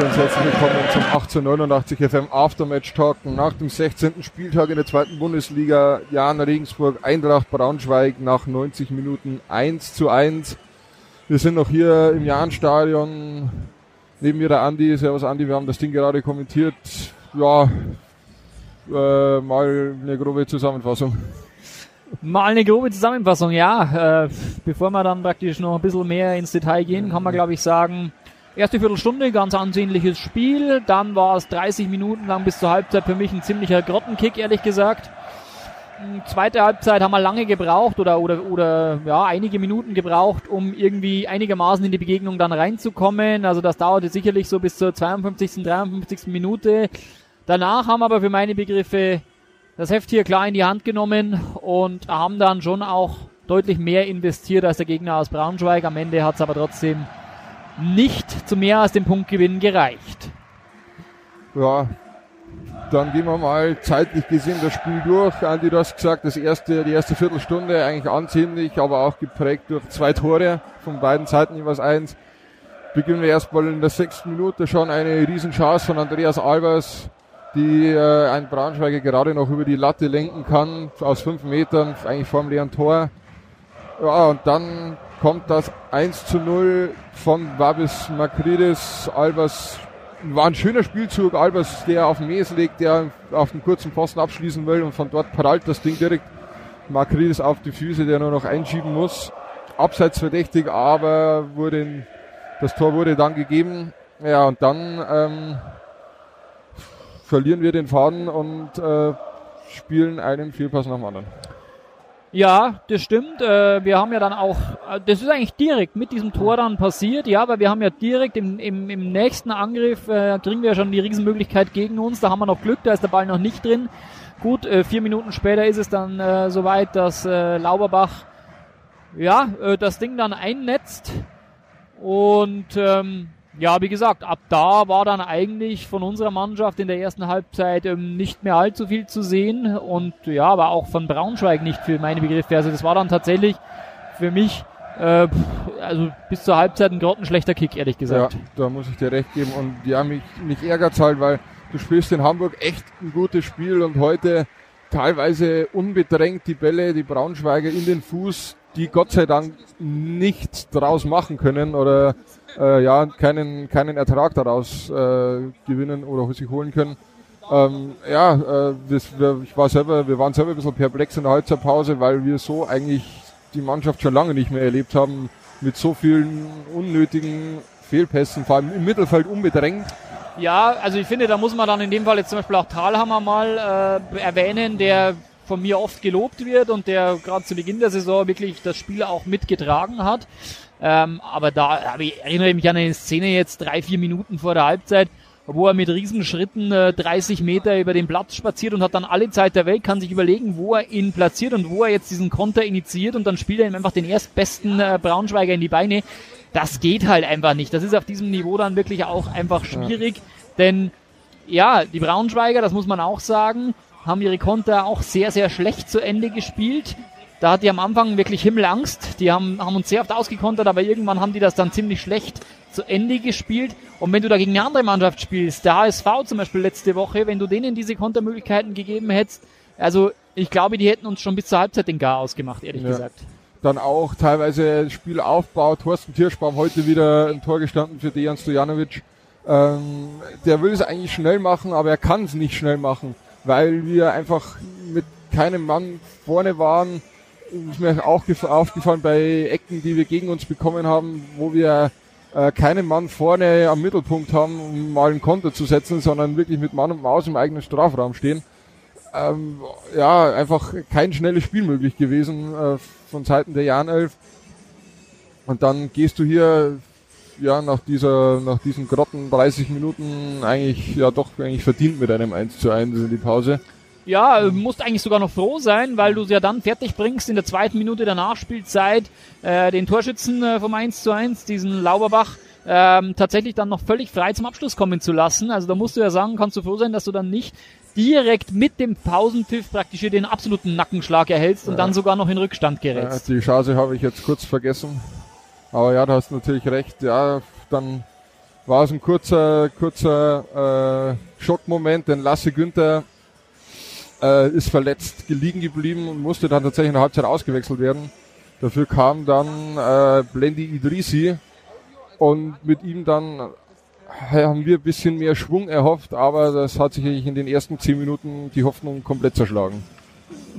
Und herzlich willkommen zum 1889 FM Aftermatch Talk nach dem 16. Spieltag in der zweiten Bundesliga. Jan Regensburg, Eintracht Braunschweig nach 90 Minuten 1 zu 1. Wir sind noch hier im Jahnstadion. Neben mir der Andi. Servus Andi, wir haben das Ding gerade kommentiert. Ja, äh, mal eine grobe Zusammenfassung. Mal eine grobe Zusammenfassung, ja. Äh, bevor wir dann praktisch noch ein bisschen mehr ins Detail gehen, kann man glaube ich sagen, erste Viertelstunde, ganz ansehnliches Spiel. Dann war es 30 Minuten lang bis zur Halbzeit für mich ein ziemlicher Grottenkick, ehrlich gesagt. Hm, zweite Halbzeit haben wir lange gebraucht oder, oder, oder ja, einige Minuten gebraucht, um irgendwie einigermaßen in die Begegnung dann reinzukommen. Also das dauerte sicherlich so bis zur 52., 53. Minute. Danach haben aber für meine Begriffe das Heft hier klar in die Hand genommen und haben dann schon auch deutlich mehr investiert als der Gegner aus Braunschweig. Am Ende hat es aber trotzdem nicht zu mehr als dem Punktgewinn gereicht. Ja, dann gehen wir mal zeitlich gesehen das Spiel durch. Andi, du hast gesagt, das erste, die erste Viertelstunde eigentlich ansehnlich, aber auch geprägt durch zwei Tore von beiden Seiten jeweils eins. Beginnen wir erstmal in der sechsten Minute schon eine Riesenchance von Andreas Albers, die äh, ein Braunschweiger gerade noch über die Latte lenken kann, aus fünf Metern, eigentlich vorm leeren Tor. Ja, und dann kommt das 1 zu 0 von Babis Makridis. Albers war ein schöner Spielzug. Albers, der auf den Mes legt, der auf den kurzen Posten abschließen will und von dort prallt das Ding direkt Makridis auf die Füße, der nur noch einschieben muss. Abseits verdächtig, aber wurde, das Tor wurde dann gegeben. Ja, und dann ähm, verlieren wir den Faden und äh, spielen einen Fehlpass nach dem anderen. Ja, das stimmt. Äh, wir haben ja dann auch, äh, das ist eigentlich direkt mit diesem Tor dann passiert, ja, weil wir haben ja direkt im, im, im nächsten Angriff, äh, kriegen wir ja schon die Riesenmöglichkeit gegen uns, da haben wir noch Glück, da ist der Ball noch nicht drin. Gut, äh, vier Minuten später ist es dann äh, soweit, dass äh, Lauberbach ja, äh, das Ding dann einnetzt und ähm, ja, wie gesagt, ab da war dann eigentlich von unserer Mannschaft in der ersten Halbzeit ähm, nicht mehr allzu viel zu sehen und ja, aber auch von Braunschweig nicht für meine Begriffe. Also das war dann tatsächlich für mich äh, also bis zur Halbzeit ein grottenschlechter Kick, ehrlich gesagt. Ja, da muss ich dir recht geben und ja, mich, mich ärgert halt, weil du spielst in Hamburg echt ein gutes Spiel und heute teilweise unbedrängt die Bälle, die Braunschweiger in den Fuß, die Gott sei Dank nichts draus machen können oder äh, ja keinen keinen Ertrag daraus äh, gewinnen oder sich holen können. Ähm, ja, äh, das, wir, ich war selber, wir waren selber ein bisschen perplex in der Halbzeitpause, weil wir so eigentlich die Mannschaft schon lange nicht mehr erlebt haben mit so vielen unnötigen Fehlpässen, vor allem im Mittelfeld unbedrängt. Ja, also ich finde, da muss man dann in dem Fall jetzt zum Beispiel auch Talhammer mal äh, erwähnen, der von mir oft gelobt wird und der gerade zu Beginn der Saison wirklich das Spiel auch mitgetragen hat. Ähm, aber da aber ich erinnere mich an eine Szene jetzt drei, vier Minuten vor der Halbzeit, wo er mit Riesenschritten äh, 30 Meter über den Platz spaziert und hat dann alle Zeit der Welt, kann sich überlegen, wo er ihn platziert und wo er jetzt diesen Konter initiiert und dann spielt er ihm einfach den erstbesten äh, Braunschweiger in die Beine. Das geht halt einfach nicht. Das ist auf diesem Niveau dann wirklich auch einfach schwierig, denn ja, die Braunschweiger, das muss man auch sagen, haben ihre Konter auch sehr, sehr schlecht zu Ende gespielt. Da hat die am Anfang wirklich Himmelangst. Die haben, haben uns sehr oft ausgekontert, aber irgendwann haben die das dann ziemlich schlecht zu Ende gespielt. Und wenn du da gegen eine andere Mannschaft spielst, der HSV zum Beispiel letzte Woche, wenn du denen diese Kontermöglichkeiten gegeben hättest, also ich glaube, die hätten uns schon bis zur Halbzeit den Gar ausgemacht, ehrlich ja. gesagt. Dann auch teilweise Spielaufbau. Thorsten Tirschbaum heute wieder ein Tor gestanden für Dejan Stojanovic. Ähm, der will es eigentlich schnell machen, aber er kann es nicht schnell machen weil wir einfach mit keinem Mann vorne waren. Ist mir auch aufgefallen bei Ecken, die wir gegen uns bekommen haben, wo wir äh, keinen Mann vorne am Mittelpunkt haben, um mal ein Konter zu setzen, sondern wirklich mit Mann und Maus im eigenen Strafraum stehen. Ähm, ja, einfach kein schnelles Spiel möglich gewesen äh, von Seiten der Janelf. Und dann gehst du hier ja nach dieser, nach diesen grotten 30 Minuten eigentlich ja doch eigentlich verdient mit einem 1 zu 1 in die Pause. Ja, musst eigentlich sogar noch froh sein, weil du es ja dann fertig bringst in der zweiten Minute der Nachspielzeit äh, den Torschützen äh, vom 1 zu 1, diesen Lauberbach, ähm, tatsächlich dann noch völlig frei zum Abschluss kommen zu lassen. Also da musst du ja sagen, kannst du froh sein, dass du dann nicht direkt mit dem Pausentiff praktisch hier den absoluten Nackenschlag erhältst und ja. dann sogar noch in Rückstand gerätst. Ja, die Chance habe ich jetzt kurz vergessen. Aber ja, du hast natürlich recht. Ja, dann war es ein kurzer, kurzer äh, Schockmoment, denn Lasse Günther äh, ist verletzt liegen geblieben und musste dann tatsächlich in der Halbzeit ausgewechselt werden. Dafür kam dann äh, Blendi Idrisi und mit ihm dann äh, haben wir ein bisschen mehr Schwung erhofft, aber das hat sich in den ersten zehn Minuten die Hoffnung komplett zerschlagen.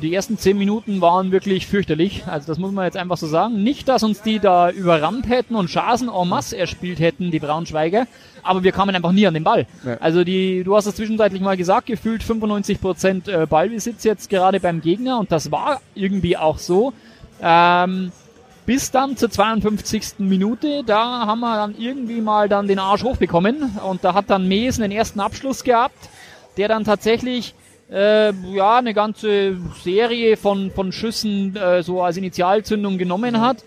Die ersten zehn Minuten waren wirklich fürchterlich. Also das muss man jetzt einfach so sagen. Nicht, dass uns die da überrannt hätten und Chancen en masse erspielt hätten, die Braunschweiger, aber wir kamen einfach nie an den Ball. Ja. Also die, du hast es zwischenzeitlich mal gesagt, gefühlt 95 Prozent äh, Ballbesitz jetzt gerade beim Gegner und das war irgendwie auch so. Ähm, bis dann zur 52. Minute, da haben wir dann irgendwie mal dann den Arsch hochbekommen und da hat dann Mees einen ersten Abschluss gehabt, der dann tatsächlich äh, ja eine ganze Serie von von Schüssen äh, so als Initialzündung genommen hat.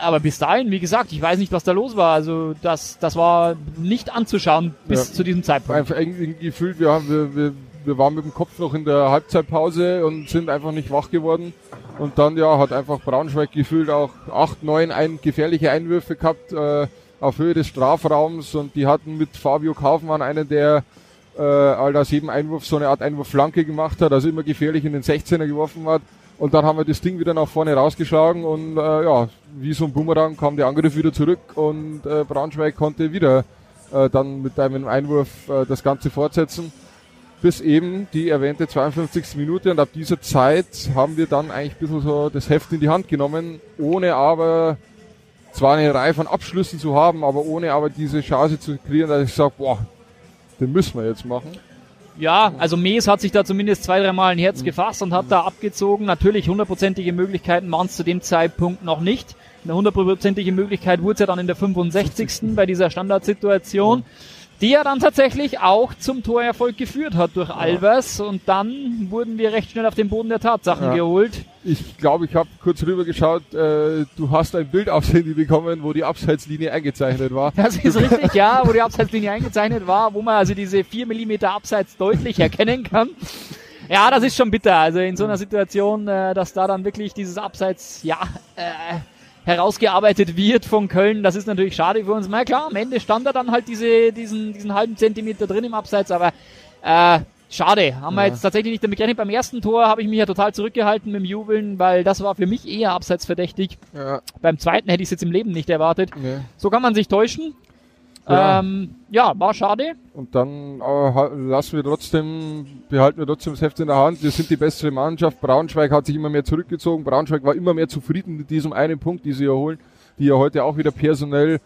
Aber bis dahin, wie gesagt, ich weiß nicht, was da los war. Also das das war nicht anzuschauen bis ja. zu diesem Zeitpunkt. Einfach irgendwie gefühlt, wir haben wir, wir wir waren mit dem Kopf noch in der Halbzeitpause und sind einfach nicht wach geworden. Und dann ja hat einfach Braunschweig gefühlt auch acht, neun ein, gefährliche Einwürfe gehabt äh, auf Höhe des Strafraums und die hatten mit Fabio Kaufmann einen, der äh, all aus jedem Einwurf so eine Art Einwurfflanke gemacht hat, also immer gefährlich in den 16er geworfen hat. Und dann haben wir das Ding wieder nach vorne rausgeschlagen und äh, ja, wie so ein Boomerang kam der Angriff wieder zurück und äh, Braunschweig konnte wieder äh, dann mit einem Einwurf äh, das Ganze fortsetzen bis eben die erwähnte 52. Minute und ab dieser Zeit haben wir dann eigentlich ein bisschen so das Heft in die Hand genommen, ohne aber zwar eine Reihe von Abschlüssen zu haben, aber ohne aber diese Chance zu kreieren, dass ich sage, boah, den müssen wir jetzt machen. Ja, also Mees hat sich da zumindest zwei, dreimal ein Herz mhm. gefasst und hat da abgezogen. Natürlich hundertprozentige Möglichkeiten waren es zu dem Zeitpunkt noch nicht. Eine hundertprozentige Möglichkeit wurde es ja dann in der 65. bei dieser Standardsituation. Mhm die ja dann tatsächlich auch zum Torerfolg geführt hat durch Albers und dann wurden wir recht schnell auf den Boden der Tatsachen ja. geholt. Ich glaube, ich habe kurz rüber geschaut, äh, du hast ein Bild aufs Handy bekommen, wo die Abseitslinie eingezeichnet war. Das ist richtig, ja, wo die Abseitslinie eingezeichnet war, wo man also diese vier Millimeter Abseits deutlich erkennen kann. Ja, das ist schon bitter. Also in so einer Situation, äh, dass da dann wirklich dieses Abseits, ja, äh, herausgearbeitet wird von Köln. Das ist natürlich schade für uns. Na klar, am Ende stand er dann halt diese, diesen, diesen halben Zentimeter drin im Abseits, aber äh, schade. Haben ja. wir jetzt tatsächlich nicht damit gerechnet. Beim ersten Tor habe ich mich ja total zurückgehalten mit dem Jubeln, weil das war für mich eher abseitsverdächtig. Ja. Beim zweiten hätte ich es jetzt im Leben nicht erwartet. Nee. So kann man sich täuschen. Ja. Ähm, ja, war schade. Und dann äh, lassen wir trotzdem, behalten wir trotzdem das Heft in der Hand. Wir sind die bessere Mannschaft. Braunschweig hat sich immer mehr zurückgezogen. Braunschweig war immer mehr zufrieden mit diesem einen Punkt, die sie erholen, die ja heute auch wieder personell,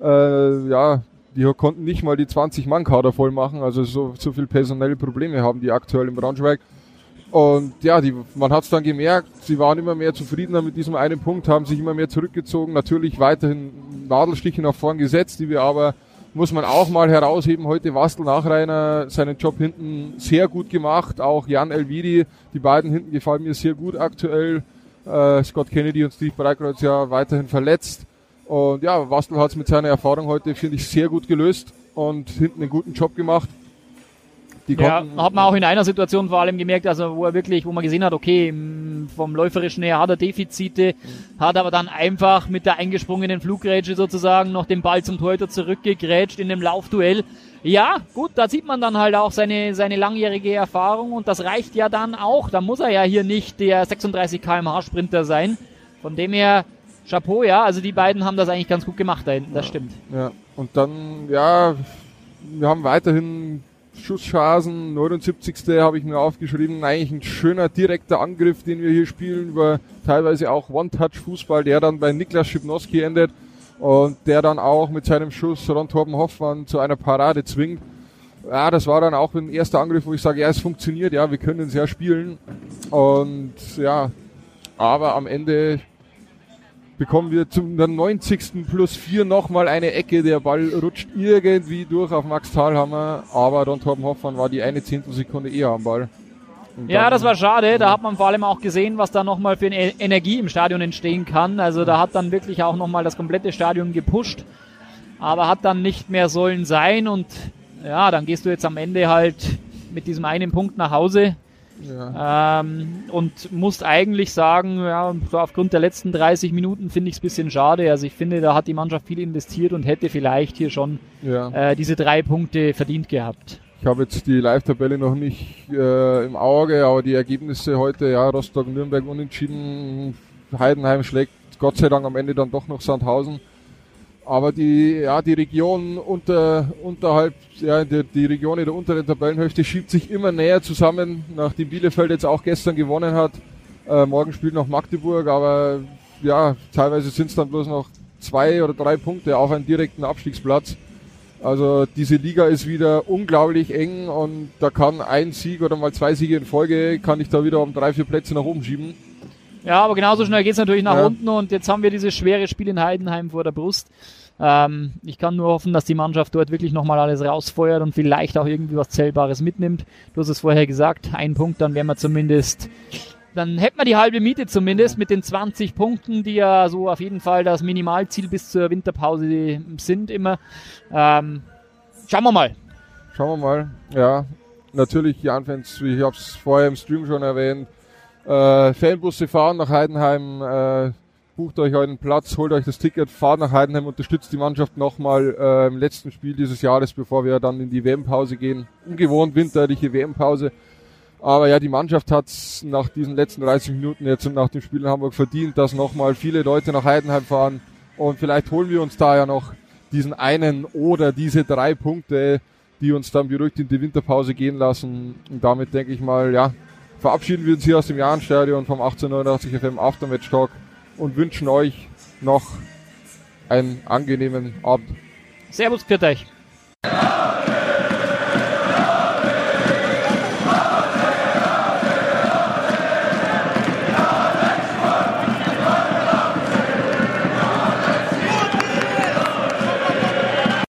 äh, ja, die konnten nicht mal die 20 Mann Kader voll machen. Also so, so viel personelle Probleme haben die aktuell in Braunschweig. Und ja, die, man hat es dann gemerkt, sie waren immer mehr zufriedener mit diesem einen Punkt, haben sich immer mehr zurückgezogen, natürlich weiterhin Nadelstiche nach vorn gesetzt, die wir aber muss man auch mal herausheben. Heute Wastel Nachreiner seinen Job hinten sehr gut gemacht. Auch Jan Elvidi, die beiden hinten gefallen mir sehr gut aktuell. Äh, Scott Kennedy und Steve Breikreuz ja weiterhin verletzt. Und ja, Wastel hat es mit seiner Erfahrung heute, finde ich, sehr gut gelöst und hinten einen guten Job gemacht. Die ja, hat man auch in einer Situation vor allem gemerkt, also wo er wirklich, wo man gesehen hat, okay, vom läuferischen her hat er Defizite, hat aber dann einfach mit der eingesprungenen Fluggrätsche sozusagen noch den Ball zum Torhüter zurückgegrätscht in dem Laufduell. Ja, gut, da sieht man dann halt auch seine, seine langjährige Erfahrung und das reicht ja dann auch. Da muss er ja hier nicht der 36 kmh Sprinter sein. Von dem her, Chapeau, ja, also die beiden haben das eigentlich ganz gut gemacht da hinten, das ja, stimmt. Ja, und dann, ja, wir haben weiterhin Schusschancen, 79. habe ich mir aufgeschrieben, eigentlich ein schöner direkter Angriff, den wir hier spielen, über teilweise auch One-Touch-Fußball, der dann bei Niklas Schipnowski endet und der dann auch mit seinem Schuss Ron Torben Hoffmann zu einer Parade zwingt. Ja, das war dann auch ein erster Angriff, wo ich sage, ja, es funktioniert, ja, wir können es ja spielen. Und ja, aber am Ende bekommen wir zum 90. plus 4 nochmal eine Ecke. Der Ball rutscht irgendwie durch auf Max Thalhammer, aber Don Torben Hoffmann war die eine Zehntelsekunde eher am Ball. ja, das war schade. Da hat man vor allem auch gesehen, was da nochmal für eine Energie im Stadion entstehen kann. Also da hat dann wirklich auch nochmal das komplette Stadion gepusht, aber hat dann nicht mehr sollen sein. Und ja, dann gehst du jetzt am Ende halt mit diesem einen Punkt nach Hause. Ja. Ähm, und musst eigentlich sagen, ja, aufgrund der letzten 30 Minuten finde ich es ein bisschen schade. Also ich finde, da hat die Mannschaft viel investiert und hätte vielleicht hier schon ja. äh, diese drei Punkte verdient gehabt. Ich habe jetzt die Live-Tabelle noch nicht äh, im Auge, aber die Ergebnisse heute, ja, Rostock-Nürnberg unentschieden, Heidenheim schlägt Gott sei Dank am Ende dann doch noch Sandhausen. Aber die, ja, die Region unter, unterhalb, ja, die, die Region in der unteren Tabellenhälfte schiebt sich immer näher zusammen, nachdem Bielefeld jetzt auch gestern gewonnen hat. Äh, morgen spielt noch Magdeburg, aber ja, teilweise sind es dann bloß noch zwei oder drei Punkte auf einen direkten Abstiegsplatz. Also diese Liga ist wieder unglaublich eng und da kann ein Sieg oder mal zwei Siege in Folge, kann ich da wieder um drei, vier Plätze nach oben schieben. Ja, aber genauso schnell geht's natürlich nach ja. unten und jetzt haben wir dieses schwere Spiel in Heidenheim vor der Brust. Ähm, ich kann nur hoffen, dass die Mannschaft dort wirklich nochmal alles rausfeuert und vielleicht auch irgendwie was Zählbares mitnimmt. Du hast es vorher gesagt, ein Punkt, dann wären wir zumindest, dann hätten wir die halbe Miete zumindest mit den 20 Punkten, die ja so auf jeden Fall das Minimalziel bis zur Winterpause sind immer. Ähm, schauen wir mal. Schauen wir mal, ja. Natürlich, die Anfans, ich habe es vorher im Stream schon erwähnt, äh, Fanbusse fahren nach Heidenheim, äh, bucht euch einen Platz, holt euch das Ticket, fahrt nach Heidenheim, unterstützt die Mannschaft nochmal äh, im letzten Spiel dieses Jahres, bevor wir dann in die WM-Pause gehen. Ungewohnt winterliche WM-Pause. Aber ja, die Mannschaft hat nach diesen letzten 30 Minuten jetzt und nach dem Spiel in Hamburg verdient, dass nochmal viele Leute nach Heidenheim fahren. Und vielleicht holen wir uns da ja noch diesen einen oder diese drei Punkte, die uns dann beruhigt in die Winterpause gehen lassen. Und damit denke ich mal, ja, verabschieden wir uns hier aus dem Jahrenstadion vom 1889 FM Aftermatch Talk und wünschen euch noch einen angenehmen Abend. Servus, für euch.